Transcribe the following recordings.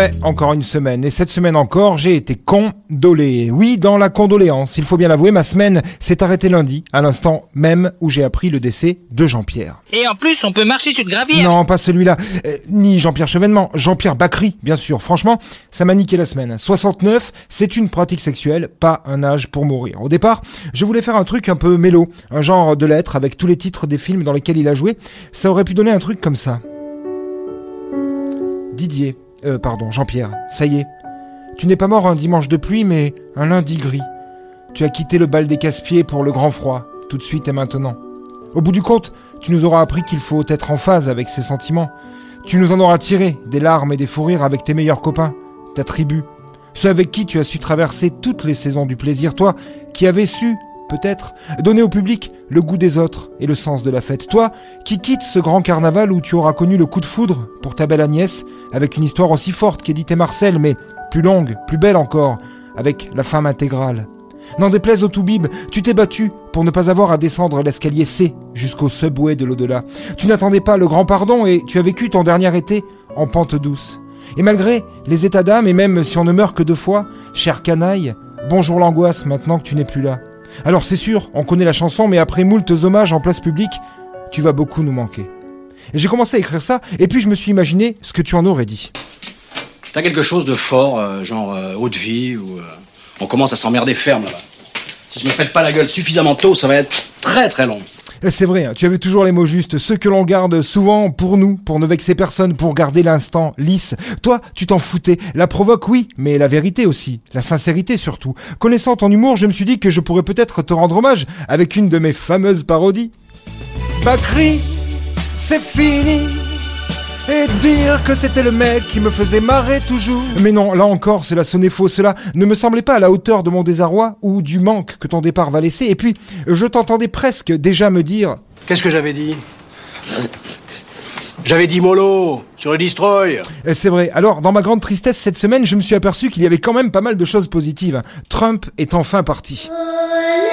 Ouais, encore une semaine. Et cette semaine encore, j'ai été condolé. Oui, dans la condoléance. Il faut bien l'avouer, ma semaine s'est arrêtée lundi, à l'instant même où j'ai appris le décès de Jean-Pierre. Et en plus, on peut marcher sur le gravier. Non, pas celui-là. Euh, ni Jean-Pierre Chevènement. Jean-Pierre Bacry, bien sûr. Franchement, ça m'a niqué la semaine. 69, c'est une pratique sexuelle, pas un âge pour mourir. Au départ, je voulais faire un truc un peu mélo. Un genre de lettre avec tous les titres des films dans lesquels il a joué. Ça aurait pu donner un truc comme ça. Didier. Euh, pardon, Jean-Pierre. Ça y est. Tu n'es pas mort un dimanche de pluie, mais un lundi gris. Tu as quitté le bal des casse-pieds pour le grand froid, tout de suite et maintenant. Au bout du compte, tu nous auras appris qu'il faut être en phase avec ses sentiments. Tu nous en auras tiré des larmes et des fous rires avec tes meilleurs copains, ta tribu, ceux avec qui tu as su traverser toutes les saisons du plaisir, toi qui avais su peut-être, donner au public le goût des autres et le sens de la fête. Toi, qui quittes ce grand carnaval où tu auras connu le coup de foudre pour ta belle Agnès, avec une histoire aussi forte qu'Édith et Marcel, mais plus longue, plus belle encore, avec la femme intégrale. N'en déplaise au Toubib, tu t'es battu pour ne pas avoir à descendre l'escalier C jusqu'au subway de l'au-delà. Tu n'attendais pas le grand pardon et tu as vécu ton dernier été en pente douce. Et malgré les états d'âme, et même si on ne meurt que deux fois, cher canaille, bonjour l'angoisse maintenant que tu n'es plus là. Alors c'est sûr, on connaît la chanson, mais après moult hommages en place publique, tu vas beaucoup nous manquer. Et j'ai commencé à écrire ça, et puis je me suis imaginé ce que tu en aurais dit. T'as quelque chose de fort, euh, genre euh, haute vie, ou euh, on commence à s'emmerder ferme là-bas. Si je ne fais pas la gueule suffisamment tôt, ça va être très très long. C'est vrai, hein, tu avais toujours les mots justes, ceux que l'on garde souvent pour nous, pour ne vexer personne, pour garder l'instant lisse. Toi, tu t'en foutais. La provoque, oui, mais la vérité aussi. La sincérité surtout. Connaissant ton humour, je me suis dit que je pourrais peut-être te rendre hommage avec une de mes fameuses parodies. Bakri, c'est fini et dire que c'était le mec qui me faisait marrer toujours. Mais non, là encore, cela sonnait faux. Cela ne me semblait pas à la hauteur de mon désarroi ou du manque que ton départ va laisser. Et puis, je t'entendais presque déjà me dire Qu'est-ce que j'avais dit? J'avais dit mollo sur le destroy. Eh, C'est vrai. Alors, dans ma grande tristesse cette semaine, je me suis aperçu qu'il y avait quand même pas mal de choses positives. Trump est enfin parti. Euh,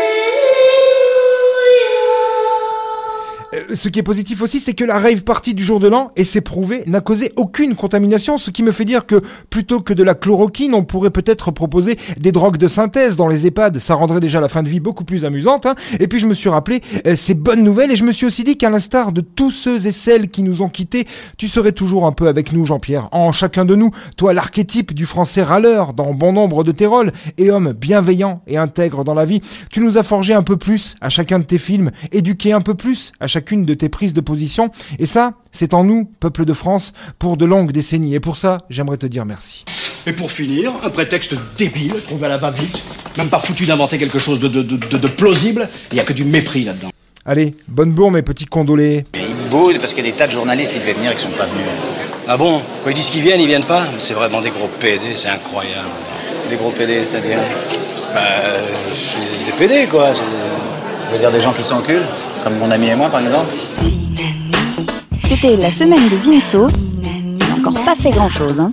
Ce qui est positif aussi, c'est que la rave party du jour de l'an, et c'est prouvé, n'a causé aucune contamination, ce qui me fait dire que plutôt que de la chloroquine, on pourrait peut-être proposer des drogues de synthèse dans les EHPAD. Ça rendrait déjà la fin de vie beaucoup plus amusante. hein. Et puis je me suis rappelé euh, ces bonnes nouvelles, et je me suis aussi dit qu'à l'instar de tous ceux et celles qui nous ont quittés, tu serais toujours un peu avec nous, Jean-Pierre. En chacun de nous, toi l'archétype du français râleur dans bon nombre de tes rôles, et homme bienveillant et intègre dans la vie, tu nous as forgé un peu plus à chacun de tes films, éduqué un peu plus à chacune de tes prises de position, et ça, c'est en nous, peuple de France, pour de longues décennies. Et pour ça, j'aimerais te dire merci. Et pour finir, un prétexte débile, trouvé à la va-vite, même pas foutu d'inventer quelque chose de, de, de, de- de plausible, il y a que du mépris là-dedans. Allez, bonne bourre mes petits condolés. Ils boudent parce qu'il y a des tas de journalistes qui devaient venir et qui sont pas venus. Ah bon? Quand ils disent qu'ils viennent, ils viennent pas? C'est vraiment des gros PD, c'est incroyable. Des gros PD, c'est-à-dire? Bah, euh, c'est des PD, quoi. Je veux dire des gens qui s'enculent, comme mon ami et moi par exemple. C'était la semaine de Vinceau. Il n'a encore pas fait grand chose, hein.